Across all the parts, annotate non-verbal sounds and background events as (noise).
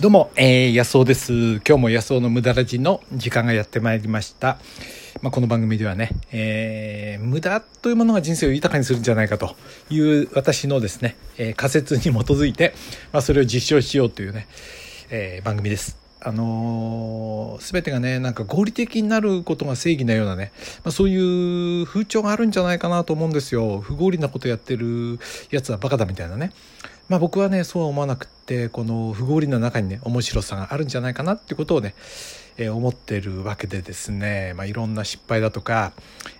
どうも、えー、安尾です。今日も安尾の無駄ラジの時間がやってまいりました。まあ、この番組ではね、えー、無駄というものが人生を豊かにするんじゃないかという私のですね、えー仮説に基づいて、まあ、それを実証しようというね、えー番組です。あのー、全てがね、なんか合理的になることが正義なようなね、まあ、そういう風潮があるんじゃないかなと思うんですよ。不合理なことやってるやつはバカだみたいなね。まあ僕はね、そうは思わなくって、この不合理の中にね、面白さがあるんじゃないかなってことをね、えー思ってるわけでですね、まあいろんな失敗だとか、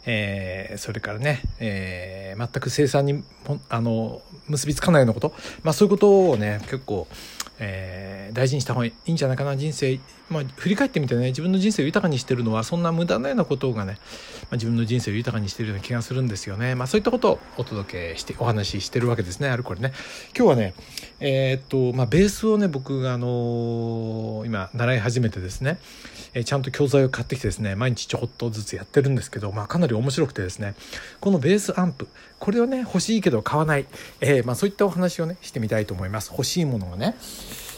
えーそれからね、えー全く生産にあの結びつかないようなこと、まあそういうことをね、結構、えー大事にした方がいいんじゃないかな人生、まあ、振り返ってみてね自分の人生を豊かにしてるのはそんな無駄なようなことがね、まあ、自分の人生を豊かにしてるような気がするんですよね、まあ、そういったことをお届けしてお話ししてるわけですねあるこれね。今日はねえーっとまあベースをね僕があのー今習い始めてですね、えーちゃんと教材を買ってきてですね毎日ちょこっとずつやってるんですけど、まあ、かなり面白くてですねこのベースアンプこれをね欲しいけど買わない、えまあ、そういったお話をねしてみたいと思います。欲しいものがね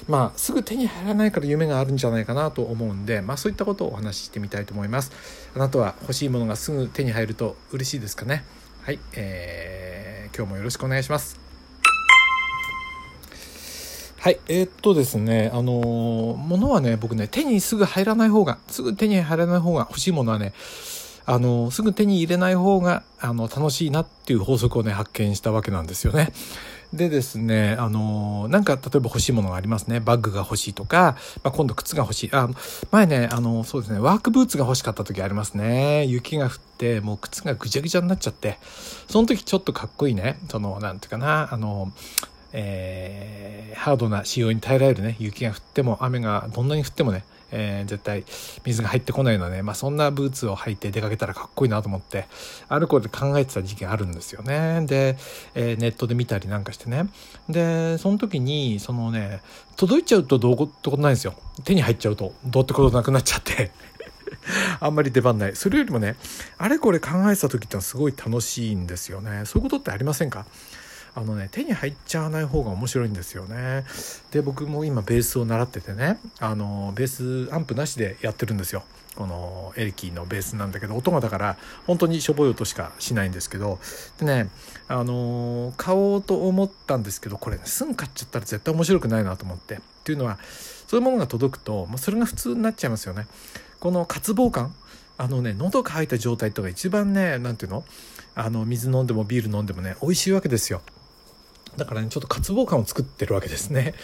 まあ、すぐ手に入らないから夢があるんじゃないかなと思うんで、まあ、そういったことをお話ししてみたいと思います。あなたは欲しいものがすぐ手に入ると嬉しいですかね？はい、えー今日もよろしくお願いします。はい、えーっとですね、あのー物はね、僕ね、手にすぐ入らない方が、すぐ手に入らない方が欲しいものはね、あのーすぐ手に入れない方が、あの、楽しいなっていう法則をね、発見したわけなんですよね。でですね、あのなんか、例えば欲しいものがありますね。バッグが欲しいとか、まあ、今度靴が欲しい。あ、前ね、あの、そうですね、ワークブーツが欲しかった時ありますね。雪が降って、もう靴がぐちゃぐちゃになっちゃって、その時ちょっとかっこいいね、その、なんていうかな、あの、えーハードな仕様に耐えられるね。雪が降っても雨がどんなに降ってもね、えー絶対水が入ってこないようなね、まあ、そんなブーツを履いて出かけたらかっこいいなと思ってある頃で考えてた時期があるんですよね。で、えーネットで見たりなんかしてね。でその時にそのね届いちゃうとどうってことないんですよ。手に入っちゃうとどうってことなくなっちゃって。(laughs) あんまり出番ない。それよりもね、あれこれ考えてた時ってのはすごい楽しいんですよね。そういうことってありませんか？あのね、手に入っちゃわない方が面白いんですよね。で、僕も今ベースを習っててね、あの、ベースアンプなしでやってるんですよ。このエレキのベースなんだけど、音がだから本当にしょぼい音しかしないんですけど、でね、あの、買おうと思ったんですけど、これね、すぐ買っちゃったら絶対面白くないなと思って。っていうのは、そういうものが届くと、もうそれが普通になっちゃいますよね。この渇望感あのね喉が渇いた状態とか一番ね何ていうの？あの水飲んでもビール飲んでもね美味しいわけですよだからねちょっと渇望感を作ってるわけですね。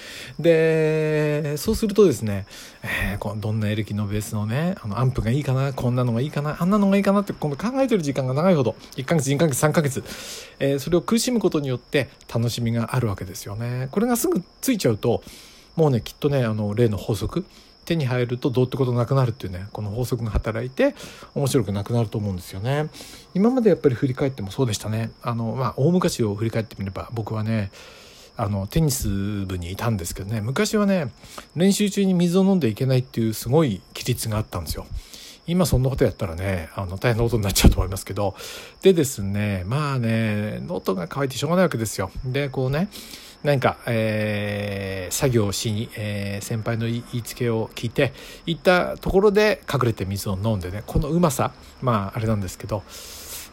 でそうするとですね、えーこうどんなエレキのベースのねあのアンプがいいかなこんなのがいいかなあんなのがいいかなって今度考えてる時間が長いほど1ヶ月2ヶ月3ヶ月、えーそれを苦しむことによって楽しみがあるわけですよね。これがすぐついちゃうともうねきっとねあの例の法則手に入るとどうってことなくなるっていうねこの法則が働いて面白くなくなると思うんですよね。今までやっぱり振り返ってもそうでしたね。あのまあ大昔を振り返ってみれば僕はねあのテニス部にいたんですけどね。昔はね練習中に水を飲んでいけないっていうすごい規律があったんですよ。今そんなことやったらねあの大変なことになっちゃうと思いますけど。でですねまあね喉が渇いてしょうがないわけですよ。でこうね何か、えー作業をしに、えー先輩の言いつけを聞いて行ったところで隠れて水を飲んでねこのうまさまああれなんですけど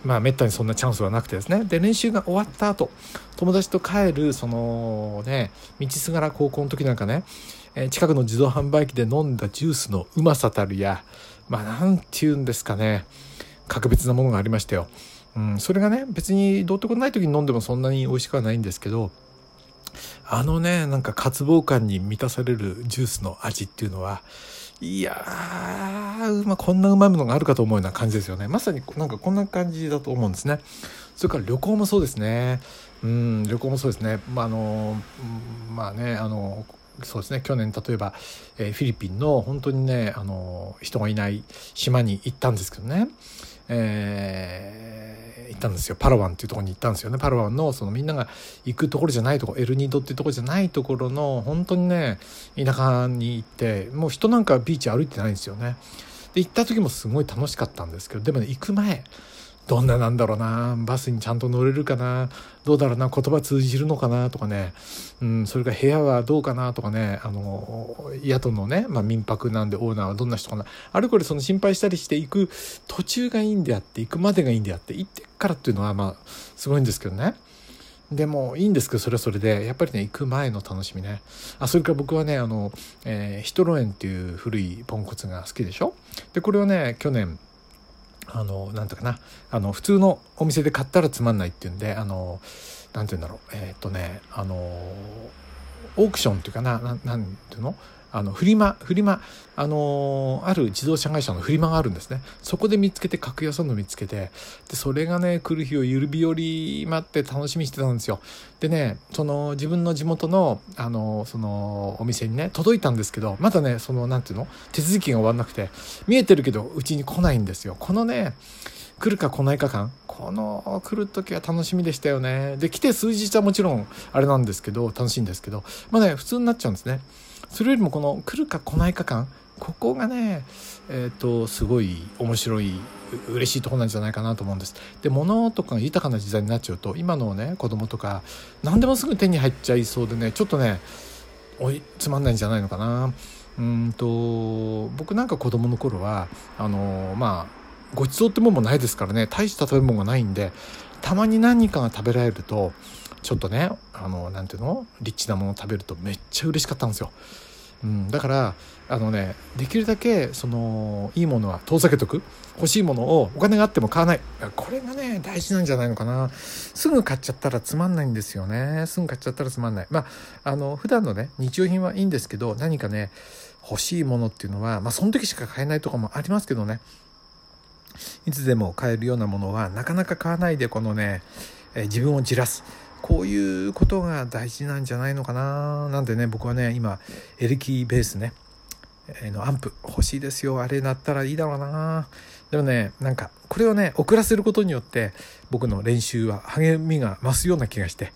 まあめったにそんなチャンスはなくてですねで練習が終わった後友達と帰るそのね道すがら高校の時なんかね、えー近くの自動販売機で飲んだジュースのうまさたるやまあなんて言うんですかね格別なものがありましたよ。うん、それがね別にどうってことない時に飲んでもそんなに美味しくはないんですけどあのねなんか渇望感に満たされるジュースの味っていうのはいやー、まあ、こんなうまいものがあるかと思うような感じですよね。まさになんかこんな感じだと思うんですね。それから旅行もそうですね。うん旅行もそうですね。まああのまあねあのそうですね。去年例えば、えーフィリピンの本当にねあの人がいない島に行ったんですけどね、えー行ったんですよ。パラワンっていうところに行ったんですよね。パラワンのそのみんなが行くところじゃないとこエルニードっていうところじゃないところの本当にね田舎に行ってもう人なんかビーチ歩いてないんですよね。で行った時もすごい楽しかったんですけどでもね行く前どんななんだろうなバスにちゃんと乗れるかなどうだろうな言葉通じるのかなとかね、うん、それから部屋はどうかなとかねあの宿のね、まあ、民泊なんでオーナーはどんな人かな。あれこれその心配したりして行く途中がいいんであって行くまでがいいんであって行ってからっていうのはまあすごいんですけどね。でもいいんですけどそれはそれでやっぱりね行く前の楽しみね。あそれから僕はねあの、えー、ヒトロエンっていう古いポンコツが好きでしょ。でこれをね去年あのなんとかな。あの普通のお店で買ったらつまんないっていうんであのなんて言うんだろう。えー、っとねあのオークションっていうかな。ななんていうの？あのフリマフリマあのある自動車会社のフリマがあるんですね。そこで見つけて格安の見つけてでそれがね来る日を指折り待って楽しみにしてたんですよ。でねその自分の地元のあのそのお店にね届いたんですけどまだねそのなんていうの手続きが終わんなくて見えてるけどうちに来ないんですよ。このね来るか来ないか感。この来る時は楽しみでしたよね。で来て数日はもちろんあれなんですけど楽しいんですけどまあね普通になっちゃうんですね。それよりもこの来るか来ないか感。ここがねえっ、ー、とすごい面白い嬉しいとこなんじゃないかなと思うんです。で物とかが豊かな時代になっちゃうと今のね子供とか何でもすぐ手に入っちゃいそうでねちょっとねおいつまんないんじゃないのかな。うんと僕なんか子供の頃はあのまあごちそうってもんもないですからね。大した食べ物がないんでたまに何かが食べられるとちょっとねあのなんていうの？リッチなもの食べるとめっちゃ嬉しかったんですよ。うん、だからあのねできるだけそのいいものは遠ざけとく。欲しいものをお金があっても買わない。これがね大事なんじゃないのかな。すぐ買っちゃったらつまんないんですよね。すぐ買っちゃったらつまんない。まああの普段のね日用品はいいんですけど何かね欲しいものっていうのはまあその時しか買えないとかもありますけどね。いつでも買えるようなものはなかなか買わないでこのね、え自分をじらす。こういうことが大事なんじゃないのかな？なんでね僕はね今エレキベースね。のアンプ欲しいですよ。あれなったらいいだろうな。でもねなんかこれをね遅らせることによって僕の練習は励みが増すような気がして、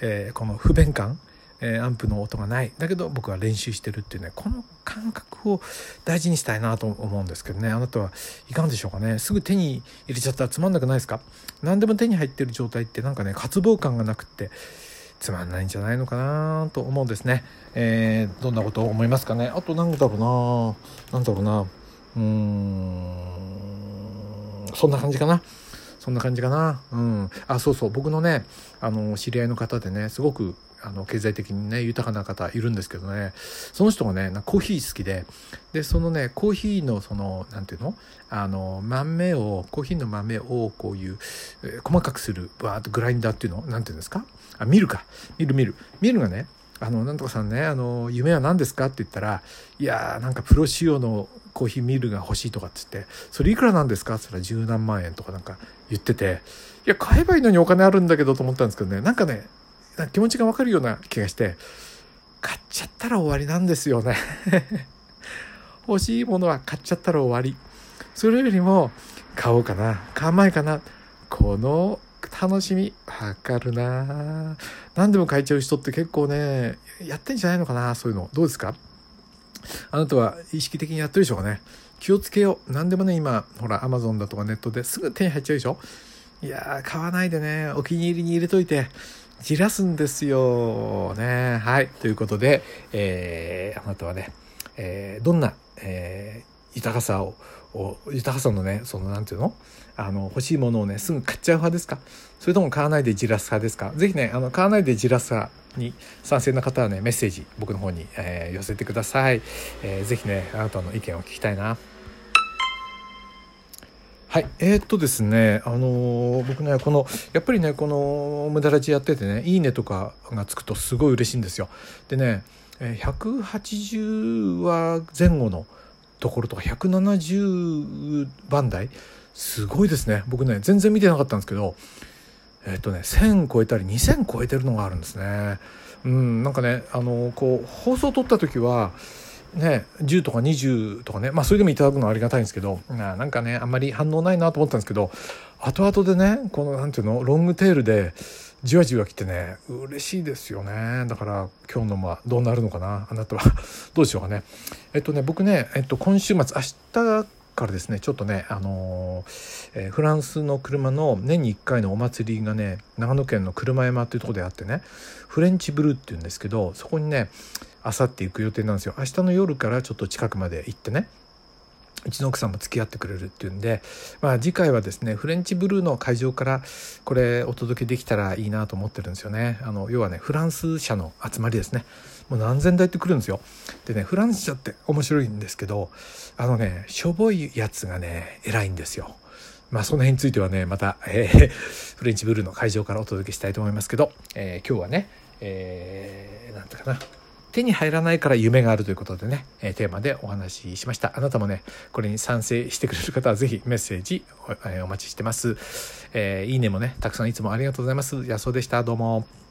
えー、この不便感えー、アンプの音がない。だけど僕は練習してるっていうねこの感覚を大事にしたいなと思うんですけどね。あなたはいかがでしょうかね。すぐ手に入れちゃったらつまんなくないですか？何でも手に入ってる状態ってなんかね渇望感がなくってつまんないんじゃないのかなと思うんですね、えー、どんなことを思いますかね？あと何だろうな。何だろうな。うーん。そんな感じかな。そんな感じかな。うん。あそうそう。僕のねあの知り合いの方でねすごくあの経済的にね豊かな方いるんですけどね。その人がねコーヒー好きで。でそのねコーヒーのその何ていうの？あの豆をコーヒーの豆をこういう、えー、細かくするバーッとグラインダーっていうの？何ていうんですか？あミルか。ミルミル。ミルがねあの、なんとかさんね、あの、夢は何ですかって言ったら、いやー、なんかプロ仕様のコーヒーミルが欲しいとかって言って、それいくらなんですか？って言ったら十何万円とかなんか言ってて、いや、買えばいいのにお金あるんだけどと思ったんですけどね、なんかね、気持ちがわかるような気がして買っちゃったら終わりなんですよね。(laughs) 欲しいものは買っちゃったら終わり。それよりも買おうかな買わないかな。この楽しみ。わかるな。何でも買えちゃう人って結構ねやってんじゃないのかなそういうの。どうですか？あなたは意識的にやってるでしょうかね。気をつけよう。何でもね今ほらアマゾンだとかネットですぐ手に入っちゃうでしょ？いや買わないでね。お気に入りに入れといて。じらすんですよ。ね。はい。ということで、えー、あなたはね、えー、どんな、えー、豊かさを、豊かさのね、その、なんていうの？あの、欲しいものをね、すぐ買っちゃう派ですか？それとも買わないでじらす派ですか？ぜひね、あの、買わないでじらす派に賛成な方はね、メッセージ、僕の方に、えー、寄せてください。えー、ぜね、あなたの意見を聞きたいな。はい。えー、っとですね、あのー、僕ね、この、やっぱりね、この、無駄ラジやっててね、いいねとかがつくとすごい嬉しいんですよ。でね、180話前後のところとか、170番台、すごいですね。僕ね、全然見てなかったんですけど、え、っとね、1000超えたり2000超えてるのがあるんですね。うん、なんかね、あの、こう、放送撮った時は、ね、10とか20とかね、まあそれでもいただくのはありがたいんですけど、ななんかね、あんまり反応ないなと思ったんですけど、後々でね、このなんていうの、ロングテールでじわじわ来てね、嬉しいですよね。だから今日のまあどうなるのかな、あなたは (laughs) どうでしょうかね。えっとね、僕ね、えっと今週末、明日からですねちょっとね、あのー、えー、フランスの車の年に1回のお祭りがね長野県の車山っていうとこであってねフレンチブルーっていうんですけどそこにねあさって行く予定なんですよ明日の夜からちょっと近くまで行ってねうちの奥さんも付き合ってくれるっていうんで、まあ、次回はですねフレンチブルーの会場からこれお届けできたらいいなと思ってるんですよね。あの要はねフランス車の集まりですね。もう何千台って来るんですよ。でねフランス車って面白いんですけどあのねしょぼいやつがね偉いんですよ。まあその辺についてはねまた、えー、フレンチブルーの会場からお届けしたいと思いますけど、えー、今日はねえー、なんていうかな。手に入らないから夢があるということでね、えテーマでお話ししました。あなたもね、これに賛成してくれる方はぜひメッセージお,、えお待ちしてます。えー、いいねもね、たくさんいつもありがとうございます。安尾でした。どうも。